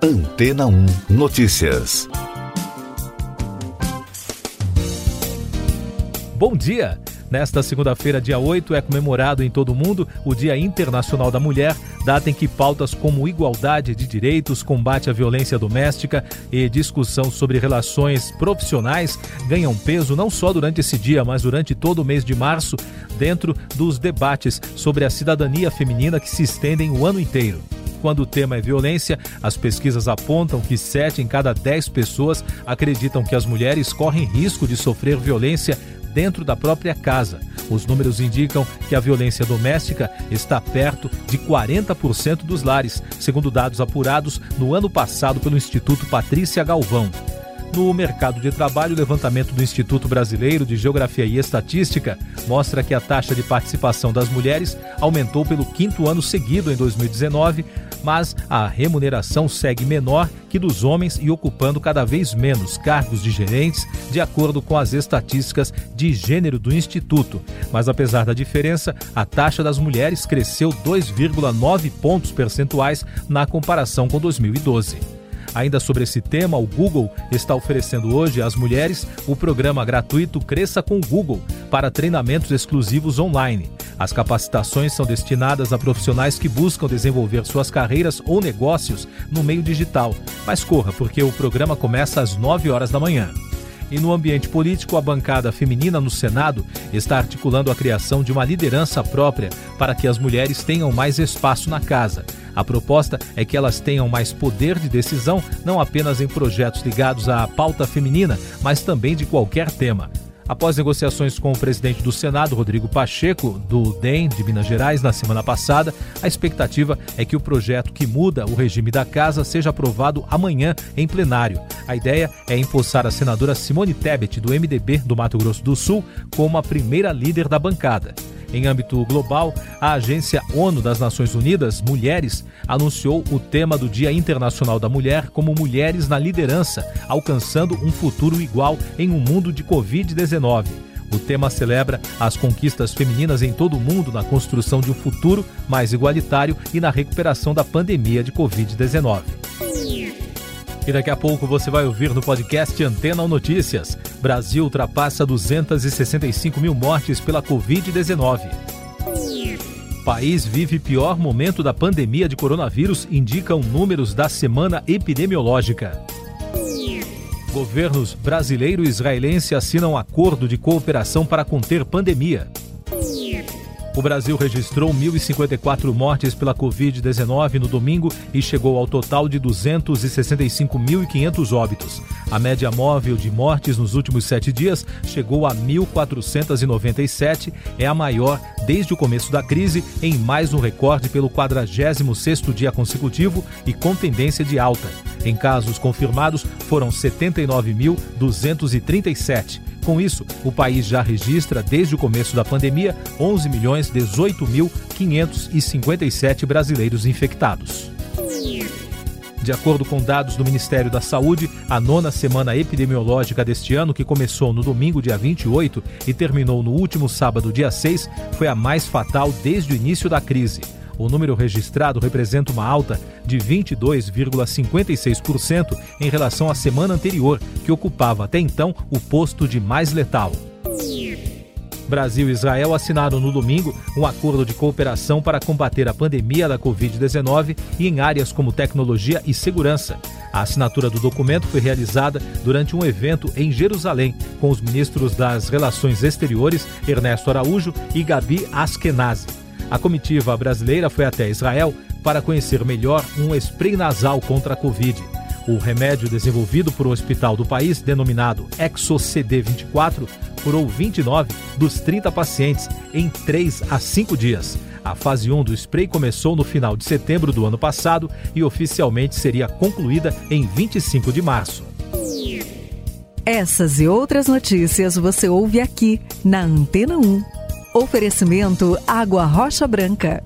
Antena 1 Notícias. Bom dia! Nesta segunda-feira, dia 8, é comemorado em todo o mundo o Dia Internacional da Mulher, data em que pautas como igualdade de direitos, combate à violência doméstica e discussão sobre relações profissionais ganham peso não só durante esse dia, mas durante todo o mês de março, dentro dos debates sobre a cidadania feminina que se estendem o ano inteiro. Quando o tema é violência, as pesquisas apontam que 7 em cada 10 pessoas acreditam que as mulheres correm risco de sofrer violência dentro da própria casa. Os números indicam que a violência doméstica está perto de 40% dos lares, segundo dados apurados no ano passado pelo Instituto Patrícia Galvão. No mercado de trabalho, o levantamento do Instituto Brasileiro de Geografia e Estatística mostra que a taxa de participação das mulheres aumentou pelo quinto ano seguido em 2019, mas a remuneração segue menor que dos homens e ocupando cada vez menos cargos de gerentes, de acordo com as estatísticas de gênero do Instituto. Mas apesar da diferença, a taxa das mulheres cresceu 2,9 pontos percentuais na comparação com 2012. Ainda sobre esse tema, o Google está oferecendo hoje às mulheres o programa gratuito Cresça com o Google para treinamentos exclusivos online. As capacitações são destinadas a profissionais que buscam desenvolver suas carreiras ou negócios no meio digital. Mas corra, porque o programa começa às 9 horas da manhã. E no ambiente político, a bancada feminina no Senado está articulando a criação de uma liderança própria para que as mulheres tenham mais espaço na casa. A proposta é que elas tenham mais poder de decisão, não apenas em projetos ligados à pauta feminina, mas também de qualquer tema. Após negociações com o presidente do Senado, Rodrigo Pacheco, do DEM de Minas Gerais, na semana passada, a expectativa é que o projeto que muda o regime da casa seja aprovado amanhã em plenário. A ideia é empossar a senadora Simone Tebet, do MDB do Mato Grosso do Sul, como a primeira líder da bancada. Em âmbito global, a Agência ONU das Nações Unidas, Mulheres, anunciou o tema do Dia Internacional da Mulher como Mulheres na Liderança, alcançando um futuro igual em um mundo de Covid-19. O tema celebra as conquistas femininas em todo o mundo na construção de um futuro mais igualitário e na recuperação da pandemia de Covid-19. E daqui a pouco você vai ouvir no podcast Antena ou Notícias. Brasil ultrapassa 265 mil mortes pela Covid-19. País vive pior momento da pandemia de coronavírus, indicam números da semana epidemiológica. Governos brasileiro e israelense assinam acordo de cooperação para conter pandemia. O Brasil registrou 1.054 mortes pela Covid-19 no domingo e chegou ao total de 265.500 óbitos. A média móvel de mortes nos últimos sete dias chegou a 1.497, é a maior desde o começo da crise, em mais um recorde pelo 46º dia consecutivo e com tendência de alta. Em casos confirmados, foram 79.237. Com isso, o país já registra, desde o começo da pandemia, 11 milhões 18 mil 557 brasileiros infectados. De acordo com dados do Ministério da Saúde, a nona semana epidemiológica deste ano, que começou no domingo, dia 28, e terminou no último sábado, dia 6, foi a mais fatal desde o início da crise. O número registrado representa uma alta de 22,56% em relação à semana anterior, que ocupava até então o posto de mais letal. Brasil e Israel assinaram no domingo um acordo de cooperação para combater a pandemia da Covid-19 e em áreas como tecnologia e segurança. A assinatura do documento foi realizada durante um evento em Jerusalém com os ministros das Relações Exteriores, Ernesto Araújo e Gabi Askenazi. A comitiva brasileira foi até Israel para conhecer melhor um spray nasal contra a Covid. O remédio desenvolvido por um hospital do país, denominado ExoCD24, curou 29 dos 30 pacientes em 3 a 5 dias. A fase 1 do spray começou no final de setembro do ano passado e oficialmente seria concluída em 25 de março. Essas e outras notícias você ouve aqui na Antena 1. Oferecimento Água Rocha Branca.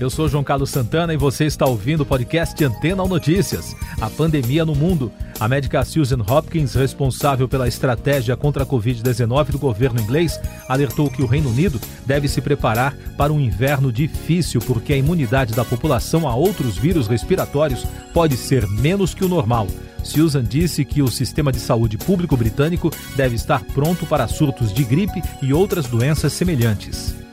Eu sou João Carlos Santana e você está ouvindo o podcast Antena Notícias. A pandemia no mundo. A médica Susan Hopkins, responsável pela estratégia contra a Covid-19 do governo inglês, alertou que o Reino Unido deve se preparar para um inverno difícil porque a imunidade da população a outros vírus respiratórios pode ser menos que o normal. Susan disse que o sistema de saúde público britânico deve estar pronto para surtos de gripe e outras doenças semelhantes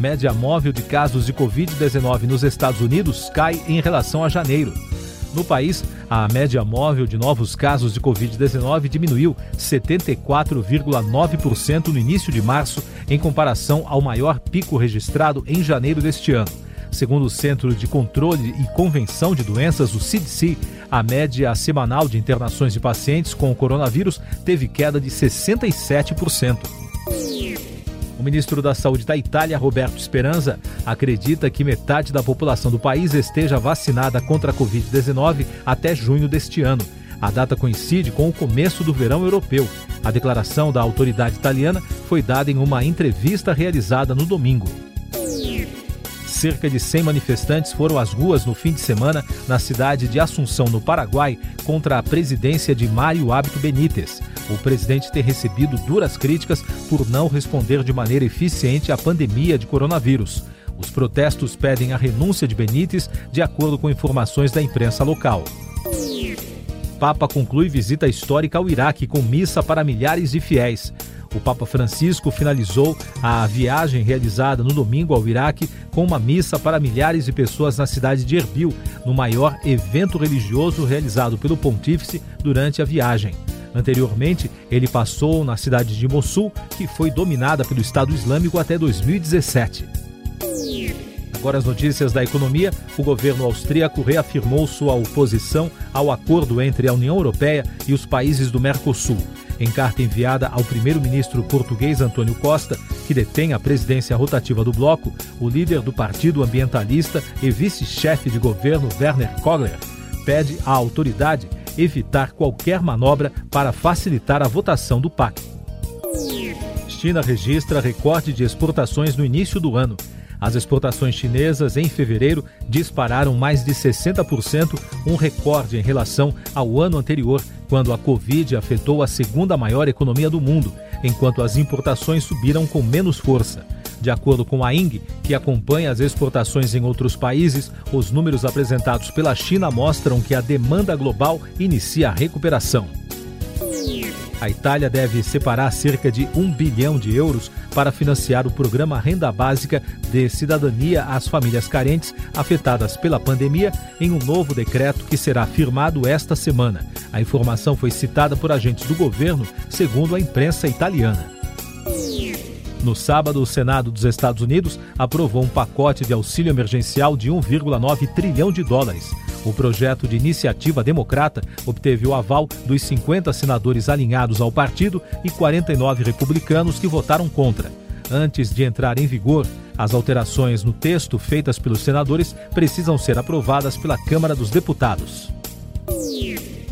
média móvel de casos de Covid-19 nos Estados Unidos cai em relação a janeiro. No país, a média móvel de novos casos de Covid-19 diminuiu 74,9% no início de março, em comparação ao maior pico registrado em janeiro deste ano. Segundo o Centro de Controle e Convenção de Doenças, o CDC, a média semanal de internações de pacientes com o coronavírus teve queda de 67%. O ministro da Saúde da Itália, Roberto Speranza, acredita que metade da população do país esteja vacinada contra a Covid-19 até junho deste ano. A data coincide com o começo do verão europeu. A declaração da autoridade italiana foi dada em uma entrevista realizada no domingo. Cerca de 100 manifestantes foram às ruas no fim de semana na cidade de Assunção, no Paraguai, contra a presidência de Mário Hábito Benítez o presidente tem recebido duras críticas por não responder de maneira eficiente à pandemia de coronavírus. Os protestos pedem a renúncia de Benítez, de acordo com informações da imprensa local. Papa conclui visita histórica ao Iraque com missa para milhares de fiéis. O Papa Francisco finalizou a viagem realizada no domingo ao Iraque com uma missa para milhares de pessoas na cidade de Erbil, no maior evento religioso realizado pelo pontífice durante a viagem. Anteriormente, ele passou na cidade de Mossul, que foi dominada pelo Estado Islâmico até 2017. Agora as notícias da economia. O governo austríaco reafirmou sua oposição ao acordo entre a União Europeia e os países do Mercosul. Em carta enviada ao primeiro-ministro português Antônio Costa, que detém a presidência rotativa do bloco, o líder do Partido Ambientalista e vice-chefe de governo Werner Kogler pede à autoridade evitar qualquer manobra para facilitar a votação do pacto. China registra recorde de exportações no início do ano. As exportações chinesas em fevereiro dispararam mais de 60%, um recorde em relação ao ano anterior, quando a Covid afetou a segunda maior economia do mundo, enquanto as importações subiram com menos força. De acordo com a ING, que acompanha as exportações em outros países, os números apresentados pela China mostram que a demanda global inicia a recuperação. A Itália deve separar cerca de um bilhão de euros para financiar o programa Renda Básica de Cidadania às famílias carentes afetadas pela pandemia em um novo decreto que será firmado esta semana. A informação foi citada por agentes do governo, segundo a imprensa italiana. No sábado, o Senado dos Estados Unidos aprovou um pacote de auxílio emergencial de 1,9 trilhão de dólares. O projeto de iniciativa democrata obteve o aval dos 50 senadores alinhados ao partido e 49 republicanos que votaram contra. Antes de entrar em vigor, as alterações no texto feitas pelos senadores precisam ser aprovadas pela Câmara dos Deputados.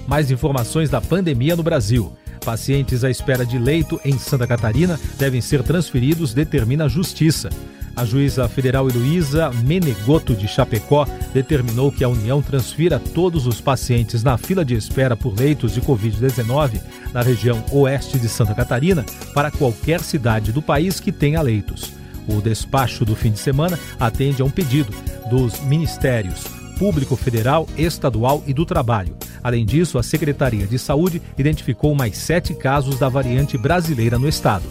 Mais informações da pandemia no Brasil. Pacientes à espera de leito em Santa Catarina devem ser transferidos, determina a Justiça. A juíza federal Heloísa Menegoto de Chapecó determinou que a União transfira todos os pacientes na fila de espera por leitos de Covid-19 na região oeste de Santa Catarina para qualquer cidade do país que tenha leitos. O despacho do fim de semana atende a um pedido dos ministérios Público Federal, Estadual e do Trabalho. Além disso, a Secretaria de Saúde identificou mais sete casos da variante brasileira no estado.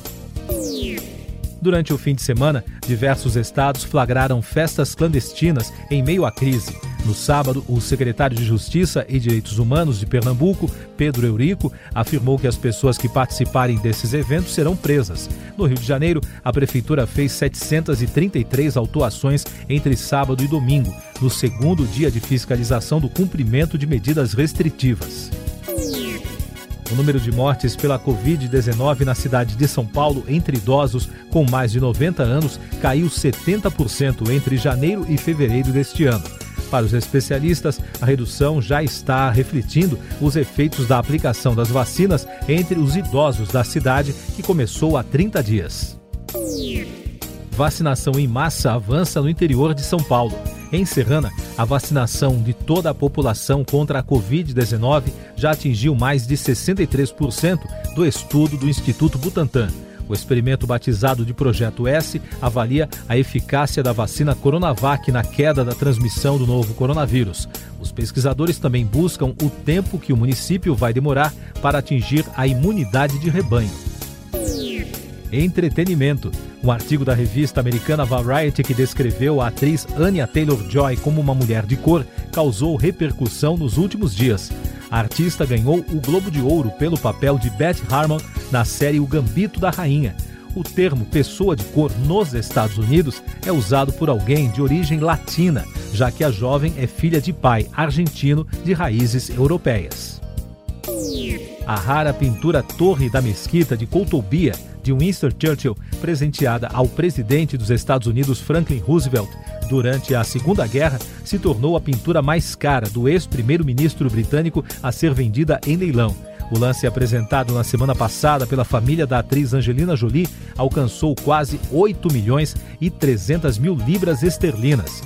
Durante o fim de semana, diversos estados flagraram festas clandestinas em meio à crise. No sábado, o secretário de Justiça e Direitos Humanos de Pernambuco, Pedro Eurico, afirmou que as pessoas que participarem desses eventos serão presas. No Rio de Janeiro, a prefeitura fez 733 autuações entre sábado e domingo, no segundo dia de fiscalização do cumprimento de medidas restritivas. O número de mortes pela Covid-19 na cidade de São Paulo entre idosos com mais de 90 anos caiu 70% entre janeiro e fevereiro deste ano. Para os especialistas, a redução já está refletindo os efeitos da aplicação das vacinas entre os idosos da cidade, que começou há 30 dias. vacinação em massa avança no interior de São Paulo. Em Serrana, a vacinação de toda a população contra a Covid-19 já atingiu mais de 63% do estudo do Instituto Butantan. O experimento batizado de Projeto S avalia a eficácia da vacina Coronavac na queda da transmissão do novo coronavírus. Os pesquisadores também buscam o tempo que o município vai demorar para atingir a imunidade de rebanho. Entretenimento. Um artigo da revista americana Variety que descreveu a atriz Anya Taylor-Joy como uma mulher de cor causou repercussão nos últimos dias. A artista ganhou o Globo de Ouro pelo papel de Beth Harmon na série O Gambito da Rainha. O termo pessoa de cor nos Estados Unidos é usado por alguém de origem latina, já que a jovem é filha de pai argentino de raízes europeias. A rara pintura Torre da Mesquita de Coutobia de Winston Churchill, presenteada ao presidente dos Estados Unidos Franklin Roosevelt durante a Segunda Guerra, se tornou a pintura mais cara do ex-primeiro-ministro britânico a ser vendida em leilão. O lance apresentado na semana passada pela família da atriz Angelina Jolie alcançou quase 8 milhões e 300 mil libras esterlinas.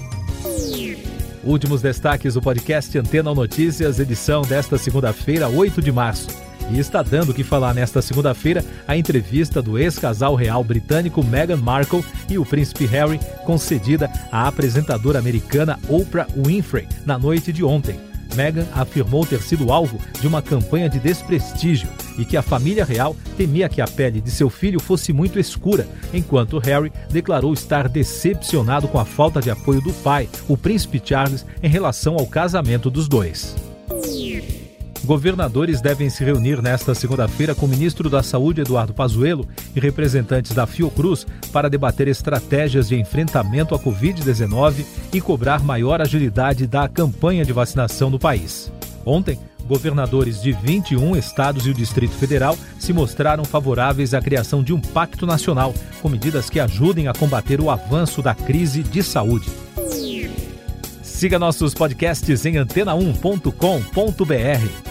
Últimos destaques do podcast Antena Notícias, edição desta segunda-feira, 8 de março. E está dando o que falar nesta segunda-feira a entrevista do ex-casal real britânico Meghan Markle e o príncipe Harry, concedida à apresentadora americana Oprah Winfrey na noite de ontem. Meghan afirmou ter sido alvo de uma campanha de desprestígio e que a família real temia que a pele de seu filho fosse muito escura, enquanto Harry declarou estar decepcionado com a falta de apoio do pai, o príncipe Charles, em relação ao casamento dos dois. Governadores devem se reunir nesta segunda-feira com o ministro da Saúde, Eduardo Pazuello, e representantes da Fiocruz para debater estratégias de enfrentamento à Covid-19 e cobrar maior agilidade da campanha de vacinação no país. Ontem, governadores de 21 estados e o Distrito Federal se mostraram favoráveis à criação de um pacto nacional com medidas que ajudem a combater o avanço da crise de saúde. Siga nossos podcasts em antena1.com.br.